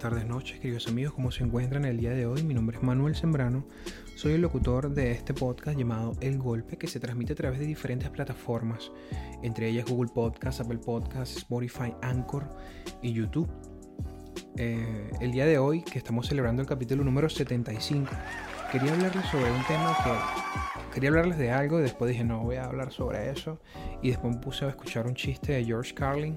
Tardes, noches, queridos amigos, ¿cómo se encuentran el día de hoy? Mi nombre es Manuel Sembrano, soy el locutor de este podcast llamado El Golpe que se transmite a través de diferentes plataformas, entre ellas Google Podcast, Apple Podcast, Spotify, Anchor y YouTube. Eh, el día de hoy, que estamos celebrando el capítulo número 75, quería hablarles sobre un tema que quería hablarles de algo y después dije no voy a hablar sobre eso y después me puse a escuchar un chiste de George Carlin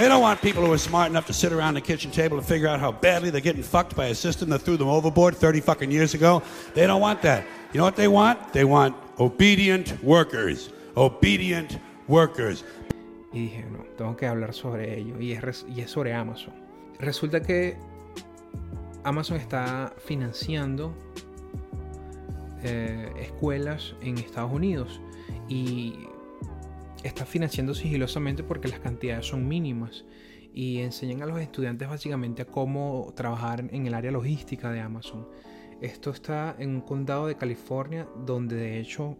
They don't want people who are smart enough to sit around the kitchen table to figure out how badly they're getting fucked by a system that threw them overboard 30 fucking years ago. They don't want that. You know what they want? They want obedient workers. Obedient workers. Y dije, no, tengo que hablar sobre ello. Y es, y es sobre Amazon. Resulta que Amazon está financiando eh, escuelas en Estados Unidos. Y está financiando sigilosamente porque las cantidades son mínimas y enseñan a los estudiantes básicamente a cómo trabajar en el área logística de Amazon. Esto está en un condado de California donde de hecho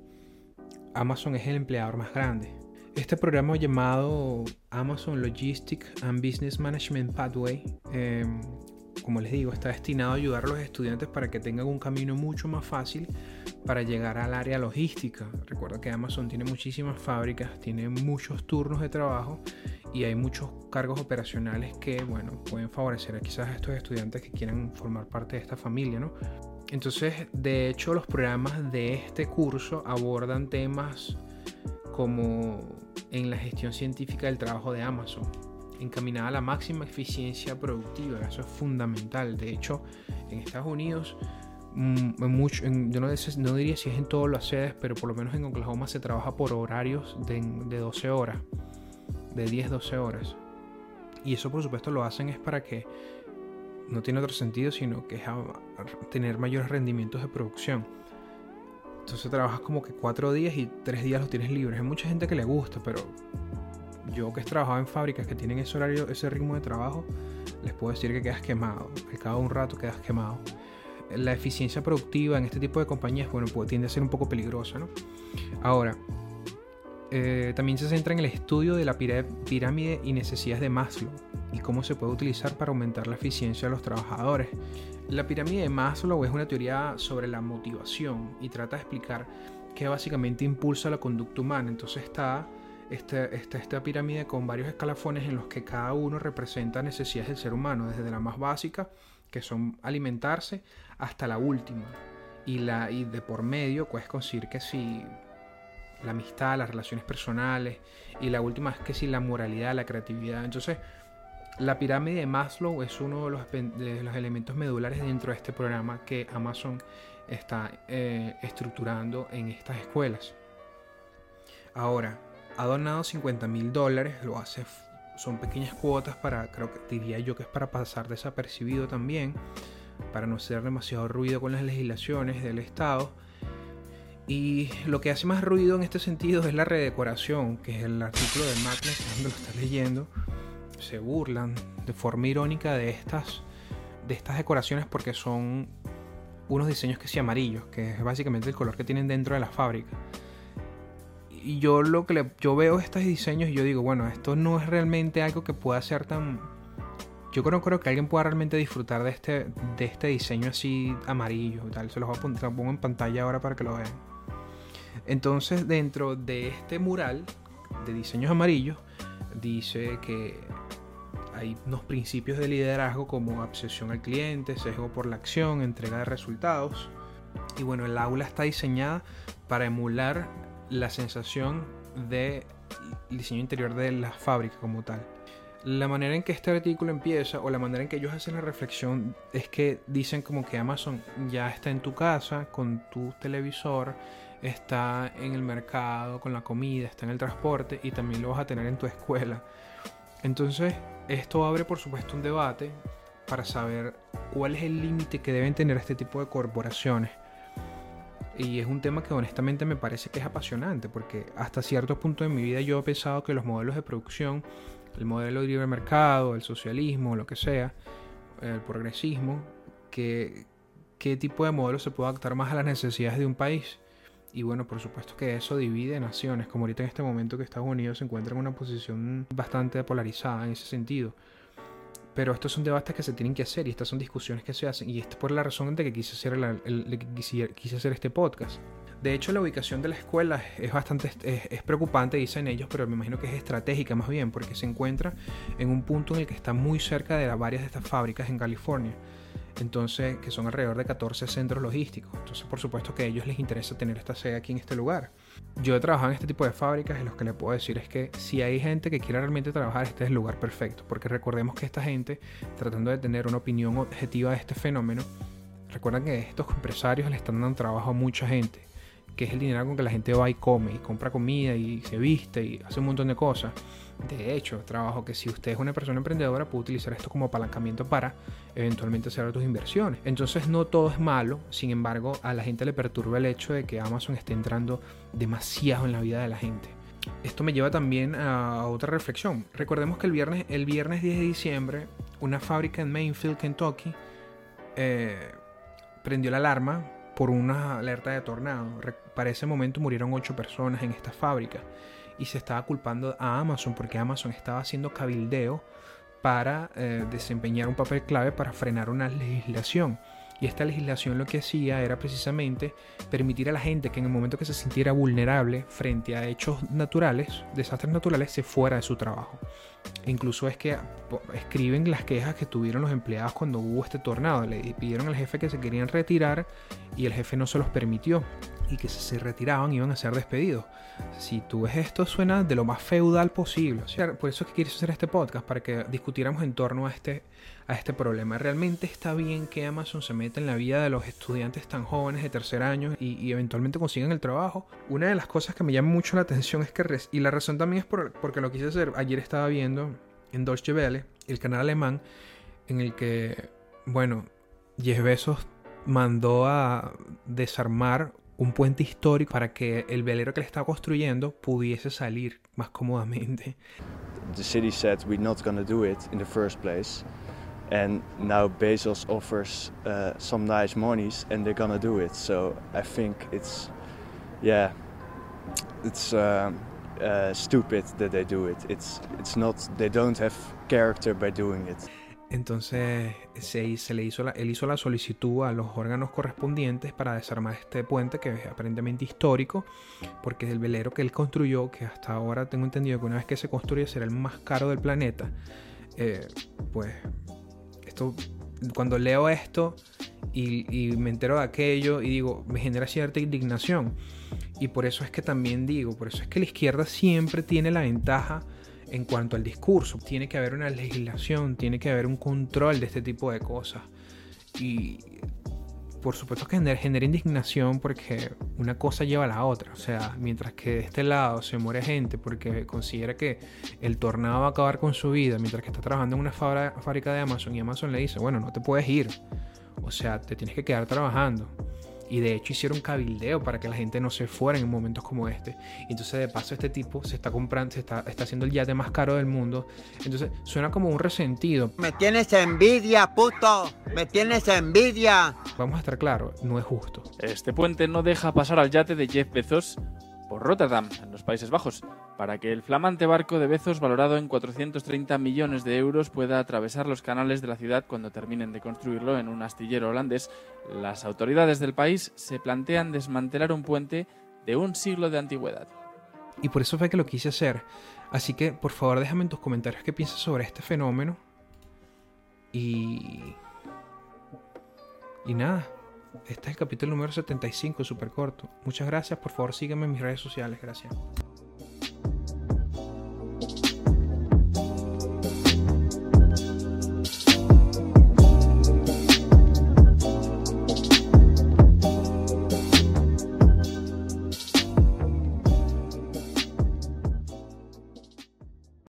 Amazon es el empleador más grande. Este programa llamado Amazon Logistic and Business Management Pathway em, como les digo, está destinado a ayudar a los estudiantes para que tengan un camino mucho más fácil para llegar al área logística. Recuerda que Amazon tiene muchísimas fábricas, tiene muchos turnos de trabajo y hay muchos cargos operacionales que, bueno, pueden favorecer a quizás a estos estudiantes que quieran formar parte de esta familia, ¿no? Entonces, de hecho, los programas de este curso abordan temas como en la gestión científica del trabajo de Amazon, encaminada a la máxima eficiencia productiva. Eso es fundamental. De hecho, en Estados Unidos, mm, mucho, yo no, diría si es en todas las sedes, pero por lo menos en Oklahoma se trabaja por horarios de, 12 horas, de 10-12 horas. Y eso por supuesto lo hacen es para que no tiene otro sentido, sino que es tener mayores rendimientos de producción. Entonces trabajas como que cuatro días y tres días los tienes libres. Hay mucha gente que le gusta, pero yo que he trabajado en fábricas que tienen ese horario, ese ritmo de trabajo, les puedo decir que quedas quemado. Al cabo de un rato quedas quemado. La eficiencia productiva en este tipo de compañías, bueno, pues, tiende a ser un poco peligrosa, ¿no? Ahora, eh, también se centra en el estudio de la pirámide y necesidades de Maslow y cómo se puede utilizar para aumentar la eficiencia de los trabajadores. La pirámide de Maslow es una teoría sobre la motivación y trata de explicar qué básicamente impulsa la conducta humana. Entonces está este, esta pirámide con varios escalafones en los que cada uno representa necesidades del ser humano, desde la más básica, que son alimentarse, hasta la última. Y, la, y de por medio puedes conseguir que si la amistad, las relaciones personales, y la última es que si la moralidad, la creatividad. Entonces, la pirámide de Maslow es uno de los, elementos medulares dentro de este programa que Amazon está eh, estructurando en estas escuelas. Ahora, ha donado 50 mil dólares, lo hace, son pequeñas cuotas para, creo que diría yo que es para pasar desapercibido también, para no hacer demasiado ruido con las legislaciones del Estado. Y lo que hace más ruido en este sentido es la redecoración, que es el artículo de Maclean, donde lo estás leyendo. Se burlan de forma irónica de estas, de estas decoraciones porque son unos diseños que sí amarillos, que es básicamente el color que tienen dentro de la fábrica y yo lo que le, yo veo estos diseños y yo digo, bueno, esto no es realmente algo que pueda ser tan yo creo, creo que alguien pueda realmente disfrutar de este, de este diseño así amarillo tal. Se los voy a poner, pongo en pantalla ahora para que lo vean. Entonces, dentro de este mural de diseños amarillos, dice que hay unos principios de liderazgo como obsesión al cliente, sesgo por la acción, entrega de resultados. Y bueno, el aula está diseñada para emular la sensación de diseño interior de la fábrica como tal. La manera en que este artículo empieza o la manera en que ellos hacen la reflexión es que dicen como que Amazon ya está en tu casa con tu televisor, está en el mercado con la comida, está en el transporte y también lo vas a tener en tu escuela. Entonces, esto abre por supuesto un debate para saber cuál es el límite que deben tener este tipo de corporaciones y es un tema que honestamente me parece que es apasionante, porque hasta cierto punto de mi vida yo he pensado que los modelos de producción, el modelo de libre mercado, el socialismo, lo que sea, el progresismo, que, qué tipo de modelo se puede adaptar más a las necesidades de un país. Y bueno, por supuesto que eso divide naciones, como ahorita en este momento que Estados Unidos se encuentra en una posición bastante polarizada en ese sentido. Pero estos son debates que se tienen que hacer y estas son discusiones que se hacen. Y es por la razón de que quise hacer, el, quise hacer este podcast. De hecho, la ubicación de la escuela es bastante es, preocupante, dicen ellos, pero me imagino que es estratégica más bien, porque se encuentra en un punto en el que está muy cerca de varias de estas fábricas en California. Entonces, que son alrededor de 14 centros logísticos. Entonces, por supuesto que a ellos les interesa tener esta sede aquí en este lugar. Yo he trabajado en este tipo de fábricas y lo que le puedo decir es que si hay gente que quiera realmente trabajar, este es el lugar perfecto. Porque recordemos que esta gente, tratando de tener una opinión objetiva de este fenómeno, recuerdan que estos empresarios le están dando trabajo a mucha gente que es el dinero con que la gente va y come y compra comida y se viste y hace un montón de cosas. De hecho, trabajo que si usted es una persona emprendedora puede utilizar esto como apalancamiento para eventualmente hacer otras inversiones. Entonces no todo es malo, sin embargo a la gente le perturba el hecho de que Amazon esté entrando demasiado en la vida de la gente. Esto me lleva también a otra reflexión. Recordemos que el viernes, el viernes 10 de diciembre, una fábrica en Mainfield, Kentucky, eh, prendió la alarma por una alerta de tornado. Para ese momento murieron 8 personas en esta fábrica y se estaba culpando a Amazon porque Amazon estaba haciendo cabildeo para eh, desempeñar un papel clave para frenar una legislación. Y esta legislación lo que hacía era precisamente permitir a la gente que en el momento que se sintiera vulnerable frente a hechos naturales, desastres naturales, se fuera de su trabajo. Incluso es que escriben las quejas que tuvieron los empleados cuando hubo este tornado. Le pidieron al jefe que se querían retirar y el jefe no se los permitió y que si se retiraban iban a ser despedidos. Si tú ves esto, suena de lo más feudal posible. por eso es que quieres hacer este podcast, para que discutiéramos en torno a este, a este problema. ¿Realmente está bien que Amazon se meta en la vida de los estudiantes tan jóvenes de tercer año y, eventualmente consigan el trabajo? Una de las cosas que me llama mucho la atención es que, y la razón también es por, porque lo quise hacer, ayer estaba viendo en Deutsche Welle, el canal alemán, en el que, bueno, Jeff Bezos mandó a desarmar un puente histórico para que el velero que le estaba construyendo pudiese salir más cómodamente. The city said we're not going to do it in the first place. And now Bezos offers uh, some nice monies and they're going to do it. So I think it's yeah, it's uh, stupid that they do it. It's it's not they don't have character by doing it. Entonces se, le hizo la, él hizo la solicitud a los órganos correspondientes para desarmar este puente que es aparentemente histórico, porque es el velero que él construyó, que hasta ahora tengo entendido que una vez que se construye será el más caro del planeta. Eh, pues esto, cuando leo esto y, me entero de aquello y digo, me genera cierta indignación. Y por eso es que también digo, por eso es que la izquierda siempre tiene la ventaja en cuanto al discurso. Tiene que haber una legislación, tiene que haber un control de este tipo de cosas. Y por supuesto que genera, indignación porque una cosa lleva a la otra. O sea, mientras que de este lado se muere gente porque considera que el tornado va a acabar con su vida, mientras que está trabajando en una fábrica de Amazon y Amazon le dice, bueno, no te puedes ir. O sea, te tienes que quedar trabajando. Y de hecho hicieron cabildeo para que la gente no se fuera en momentos como este. Entonces de paso este tipo se está comprando, se está, está haciendo el yate más caro del mundo. Entonces suena como un resentido. Me tienes envidia, puto. Me tienes envidia. Vamos a estar claros, no es justo. Este puente no deja pasar al yate de Jeff Bezos por Rotterdam, en los Países Bajos, para que el flamante barco de Bezos, valorado en 430 millones de euros, pueda atravesar los canales de la ciudad cuando terminen de construirlo en un astillero holandés. Las autoridades del país se plantean desmantelar un puente de un siglo de antigüedad. Y por eso fue que lo quise hacer. Así que, por favor, déjame en tus comentarios qué piensas sobre este fenómeno. Y... Y nada, este es el capítulo número 75, súper corto. Muchas gracias, por favor sígueme en mis redes sociales, gracias.